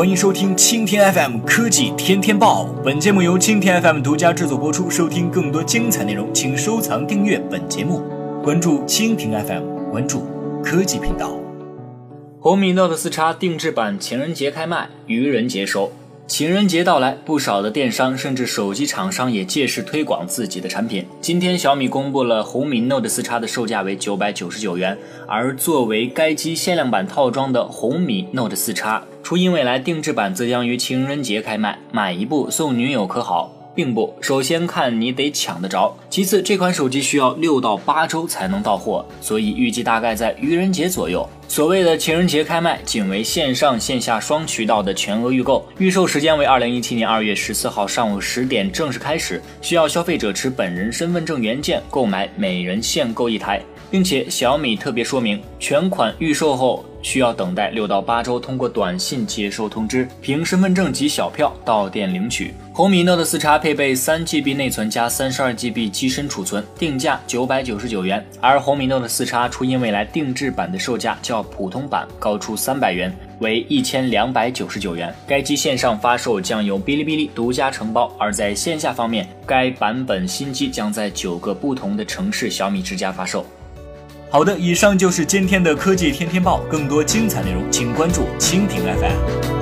欢迎收听蜻蜓 FM 科技天天报。本节目由蜻蜓 FM 独家制作播出。收听更多精彩内容，请收藏订阅本节目，关注蜻蜓 FM，关注科技频道。红米 Note 四叉定制版情人节开卖，愚人节收。情人节到来，不少的电商甚至手机厂商也借势推广自己的产品。今天，小米公布了红米 Note 四叉的售价为九百九十九元，而作为该机限量版套装的红米 Note 四叉初音未来定制版则将于情人节开卖，买一部送女友可好？并不，首先看你得抢得着，其次这款手机需要六到八周才能到货，所以预计大概在愚人节左右。所谓的情人节开卖，仅为线上线下双渠道的全额预购，预售时间为二零一七年二月十四号上午十点正式开始，需要消费者持本人身份证原件购买，每人限购一台。并且小米特别说明，全款预售后需要等待六到八周，通过短信接收通知，凭身份证及小票到店领取。红米 Note 四叉配备三 GB 内存加三十二 GB 机身储存，定价九百九十九元。而红米 Note 四叉初音未来定制版的售价较普通版高出三百元，为一千两百九十九元。该机线上发售将由哔哩哔哩独家承包，而在线下方面，该版本新机将在九个不同的城市小米之家发售。好的，以上就是今天的科技天天报，更多精彩内容，请关注蜻蜓 FM。